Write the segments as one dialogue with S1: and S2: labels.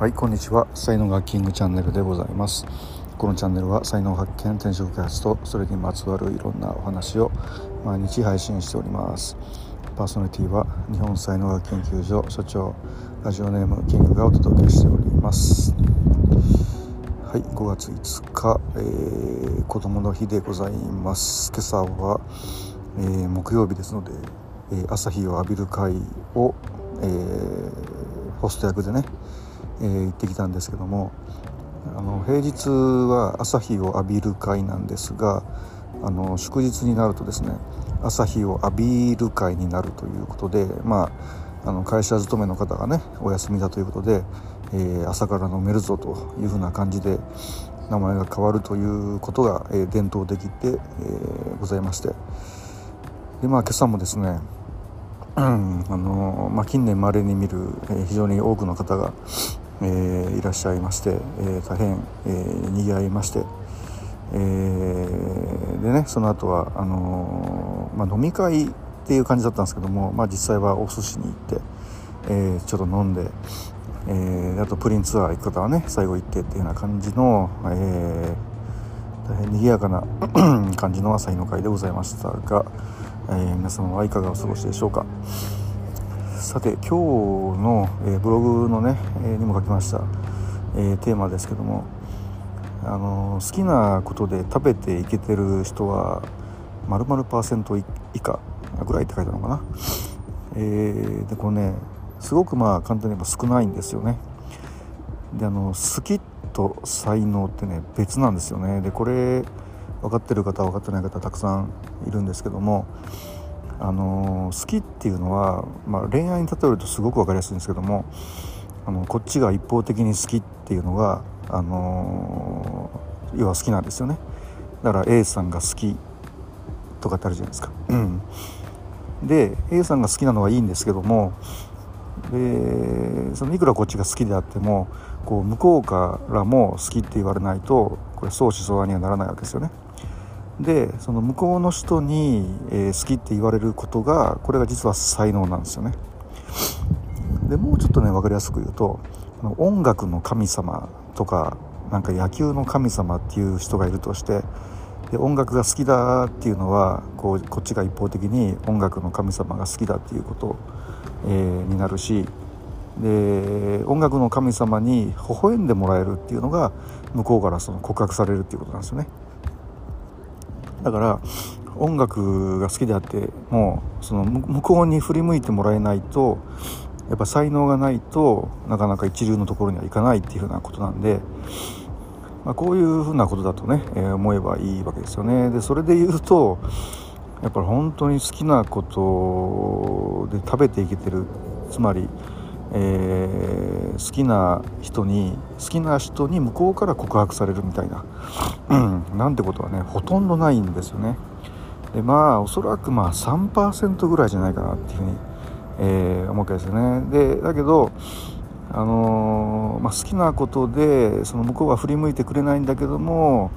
S1: はいこんにちは。才能がキングチャンネルでございます。このチャンネルは才能発見転職開発とそれにまつわるいろんなお話を毎日配信しております。パーソナリティは日本才能学研究所所長ラジオネームキングがお届けしております。はい5月5日、えー、子供の日でございます。今朝は、えー、木曜日ですので、えー、朝日を浴びる会を、えー、ホスト役でねえー、行ってきたんですけどもあの平日は朝日を浴びる会なんですがあの祝日になるとですね朝日を浴びる会になるということで、まあ、あの会社勤めの方がねお休みだということで、えー、朝から飲めるぞというふうな感じで名前が変わるということが、えー、伝統的で、えー、ございまして。で、まあ、今朝もですねうんあのまあ、近年まれに見る、え、非常に多くの方が、えー、いらっしゃいまして、えー、大変、えー、にぎわいまして、えー、でねその後はあのー、まあ、飲み会っていう感じだったんですけども、まあ、実際はお寿司に行って、えー、ちょっと飲んで、えー、あとプリンツアー行く方はね最後行ってっていうような感じの、えー、大変賑やかな 感じの朝日の会でございましたが、え、皆様はいかがお過ごしでしょうか。さて今日の、え、ブログのね、え、にも書きました、え、テーマですけどもあの好きなことで食べていけてる人は〇〇パーセント以下ぐらいって書いてあるのかな、えー、でこれねすごくまあ簡単に言えば少ないんですよね。であの好きと才能ってね別なんですよね。でこれ分かってる方分かってない方たくさんいるんですけどもあの好きっていうのは、まあ、恋愛に例えるとすごく分かりやすいんですけどもあのこっちが一方的に好きっていうのが、あの要は好きなんですよねだから A さんが好きとかってあるじゃないですか。うん、で A さんが好きなのはいいんですけどもでそのいくらこっちが好きであってもこう向こうからも好きって言われないとこれ相思相愛にはならないわけですよね。でその向こうの人に、えー、好きって言われることがこれが実は才能なんですよね。でもうちょっとね分かりやすく言うと音楽の神様とかなんか野球の神様っていう人がいるとしてで音楽が好きだっていうのはこうこっちが一方的に音楽の神様が好きだっていうこと、えー、になるしで音楽の神様に微笑んでもらえるっていうのが向こうからその告白されるっていうことなんですよね。だから音楽が好きであってもうその向こうに振り向いてもらえないとやっぱ才能がないとなかなか一流のところにはいかないっていうふうなことなんで、まあ、こういうふうなことだとね、えー、思えばいいわけですよね。でそれで言うとやっぱり本当に好きなことで食べていけてるつまりえー、好きな人に好きな人に向こうから告白されるみたいな、うん、なんてことはねほとんどないんですよね。でまあおそらくまあ3%ぐらいじゃないかなっていうふうに、えー、思うわけですよね。でだけどあのー、まあ、好きなことでその向こうは振り向いてくれないんだけども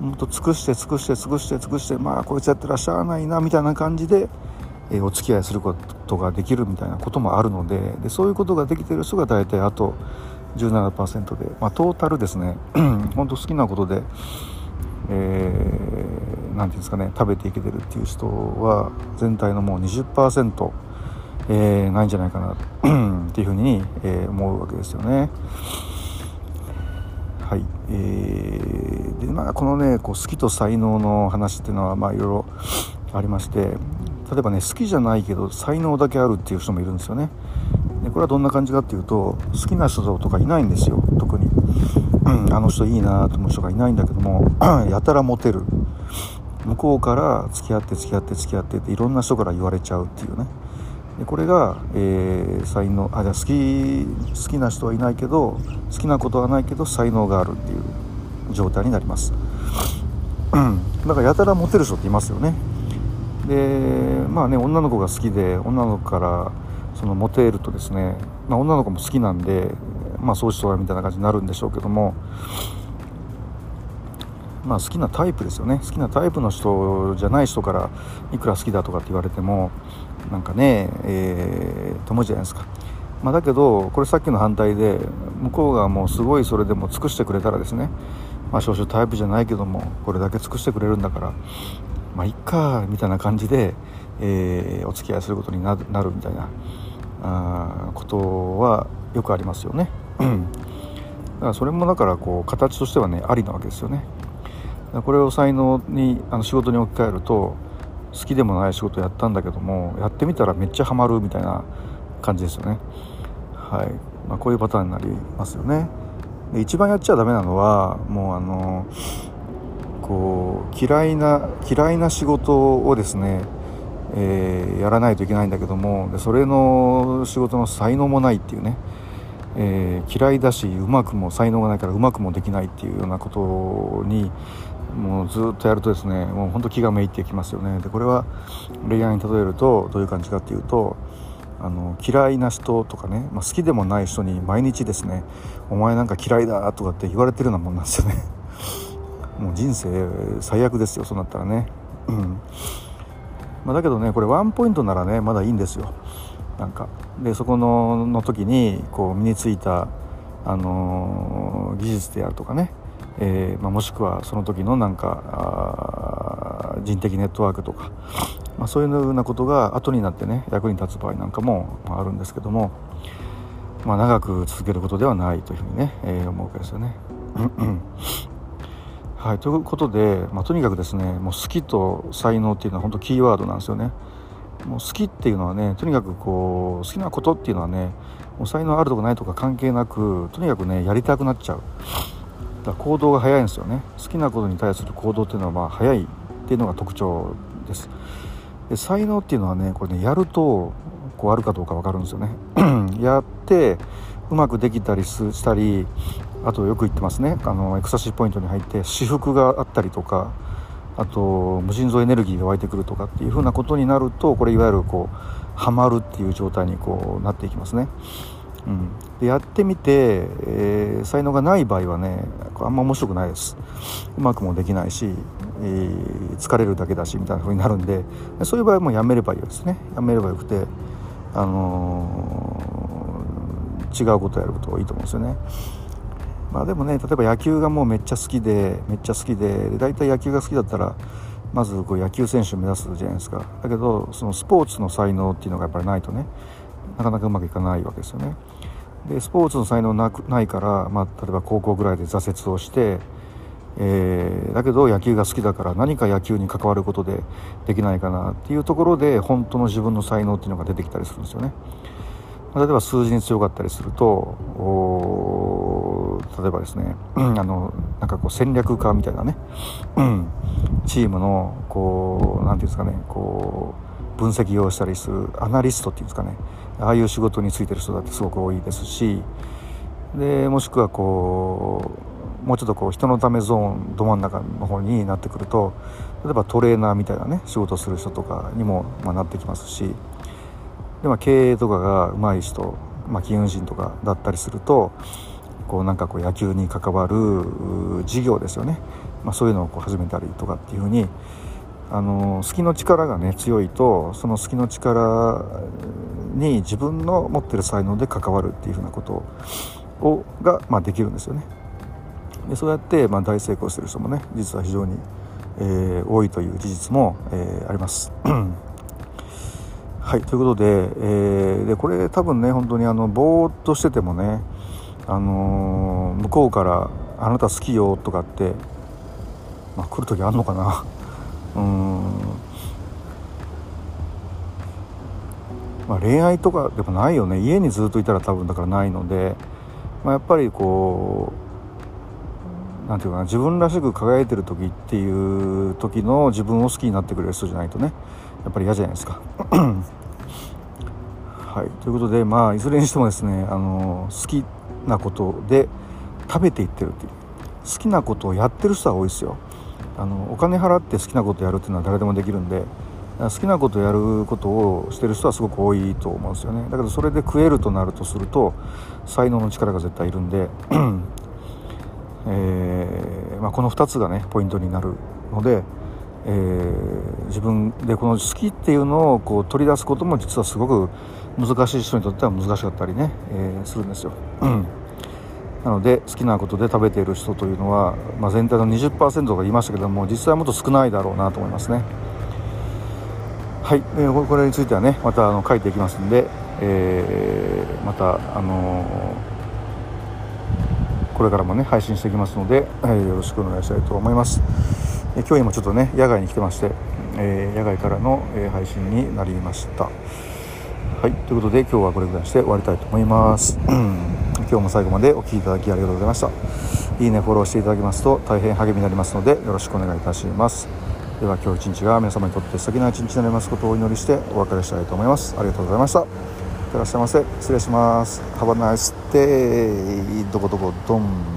S1: もっと尽くして尽くして尽くして尽くしてまあこいつやったらっしゃあないなみたいな感じでえお付き合いすることができるみたいなこともあるのででそういうことができてる人が大体あと17%で、まあ、トータルですね 本当好きなことで何、えー、て言うんですかね食べていけてるっていう人は全体のもう20%、えー、ないんじゃないかな っていうふうに、えー、思うわけですよね。はい、えー、でまあこのねこう好きと才能の話っていうのはまあいろいろありまして例えばね好きじゃないけど才能だけあるっていう人もいるんですよね。でこれはどんな感じかっていうと好きな人とかいないんですよ。特に、うん、あの人いいなと思う人がいないんだけども やたらモテる。向こうから付き合って付き合って付き合ってっていろんな人から言われちゃうっていうね。でこれが、えー、才能あじゃあ好き好きな人はいないけど好きなことはないけど才能があるっていう状態になります、うん、だからやたらモテる人っていますよね。でまあね女の子が好きで女の子からそのモテるとですね、まあ、女の子も好きなんでまあ相思相愛みたいな感じになるんでしょうけどもまあ好きなタイプですよね。好きなタイプの人じゃない人からいくら好きだとかって言われてもなんかねえー、と思うじゃないですか。まあ、だけどこれさっきの反対で向こうがもうすごいそれでも尽くしてくれたらですね、まあ、少々タイプじゃないけどもこれだけ尽くしてくれるんだからまあいっかみたいな感じで、えー、お付き合いすることになるみたいなあことはよくありますよね。だからそれもだからこう形としてはねありなわけですよね。これを才能にあの仕事に置き換えると好きでもない仕事やったんだけどもやってみたらめっちゃハマるみたいな感じですよね。はいまあ、こういうパターンになりますよね。で一番やっちゃダメなのはもうあのこう嫌いな嫌いな仕事をですね、えー、やらないといけないんだけどもでそれの仕事の才能もないっていうね、えー、嫌いだしうまくも才能がないからうまくもできないっていうようなことにもうずっとやるとですねもう本当気がめいってきますよね。でこれは恋愛に例えるとどういう感じかっていうとあの嫌いな人とかね、まあ、好きでもない人に毎日ですね「お前なんか嫌いだ」とかって言われてるようなもんなんですよね。もう人生最悪ですよそうなったらね。うん。まあ、だけどねこれワンポイントならねまだいいんですよ。なんかでそこのの時にこう身についた、あのー、技術であるとかね。えー、まあ、もしくはその時のなんか人的ネットワークとか、まあ、そういうようなことが後になってね役に立つ場合なんかもあるんですけども、まあ、長く続けることではないというふうにね、えー、思うわけですよね。はい、ということで、まあ、とにかくですねもう好きと才能っていうのは本当キーワードなんですよね。もう好きっていうのはねとにかくこう好きなことっていうのはねもう才能あるとかないとか関係なくとにかくねやりたくなっちゃう。だから行動が早いんですよね好きなことに対する行動っていうのはまあ早いっていうのが特徴ですで才能っていうのはねこれねやるとこうあるかどうか分かるんですよね やってうまくできたりしたりあとよく言ってますね。あのエクサシーポイントに入って私服があったりとかあと無尽蔵エネルギーが湧いてくるとかっていうふうなことになるとこれいわゆるこうハマるっていう状態にこうなっていきますね。うん、でやってみて、えー、才能がない場合はねあんま面白くないです。うまくもできないし、えー、疲れるだけだしみたいな風になるんでそういう場合はもうやめればいいですね。やめればよくて、あのー、違うことやることがいいと思うんですよね。まあでもね例えば野球がもうめっちゃ好きでめっちゃ好きで大体野球が好きだったらまずこう野球選手を目指すじゃないですかだけどそのスポーツの才能っていうのがやっぱりないとねなかなかうまくいかないわけですよね。でスポーツの才能なくないから、まあ、例えば高校ぐらいで挫折をして、えー、だけど野球が好きだから何か野球に関わることでできないかなっていうところで本当の自分の才能っていうのが出てきたりするんですよね。例えば数字に強かったりすると例えばですねあのなんかこう戦略家みたいなねチームのこう何て言うんですかねこう分析をしたりするアナリストっていうんですかねああいう仕事に就いてる人だってすごく多いですしでもしくはこうもうちょっとこう人のためゾーンど真ん中の方になってくると例えばトレーナーみたいなね仕事する人とかにも、まあ、なってきますしで、まあ、経営とかが上手い人、まあ、金融人とかだったりするとこうなんかこう野球に関わる事業ですよね、まあ、そういうのをこう始めたりとかっていうふうにあの好きの力がね強いとその好きの力に自分の持ってる才能で関わるっていうふうなことをが、まあ、できるんですよね。でそうやって、まあ、大成功してる人もね実は非常に、えー、多いという事実も、えー、あります。はいということで,、えー、でこれ多分ね本当にあのぼーっとしててもね、あのー、向こうから「あなた好きよ」とかって、まあ、来る時あんのかな。うん。まあ、恋愛とかでもないよね。家にずっといたら多分だからないので、まあ、やっぱりこう何て言うかな自分らしく輝いてる時っていう時の自分を好きになってくれる人じゃないとね。やっぱり嫌じゃないですか。はい、ということで、まあ、いずれにしてもですねあの好きなことで食べていってるっていう好きなことをやってる人は多いですよ。あのお金払って好きなことやるっていうのは誰でもできるんで好きなことをやることをしてる人はすごく多いと思うんですよねだけどそれで食えるとなるとすると才能の力が絶対いるんで、えー、まあ、この2つがねポイントになるので、えー、自分でこの好きっていうのをこう取り出すことも実はすごく難しい人にとっては難しかったりね、えー、するんですよ。なので好きなことで食べている人というのは、まあ、全体の20%が言いましたけども実際はもっと少ないだろうなと思いますね。はい、えー、これについてはねまたあの書いていきますんで、えー、またあの、これからもね配信していきますので、えー、よろしくお願いしたいと思います。え今日今ちょっとね野外に来てまして、え野外からの、え配信になりました。はいということで今日はこれぐらいにして終わりたいと思います。今日も最後までお聴きいただきありがとうございました。いいねフォローしていただきますと大変励みになりますのでよろしくお願いいたします。では今日一日が皆様にとって素敵な一日になりますことをお祈りしてお別れしたいと思います。ありがとうございました。いってらっしゃいませ。失礼します。Have a nice day どこどこドン。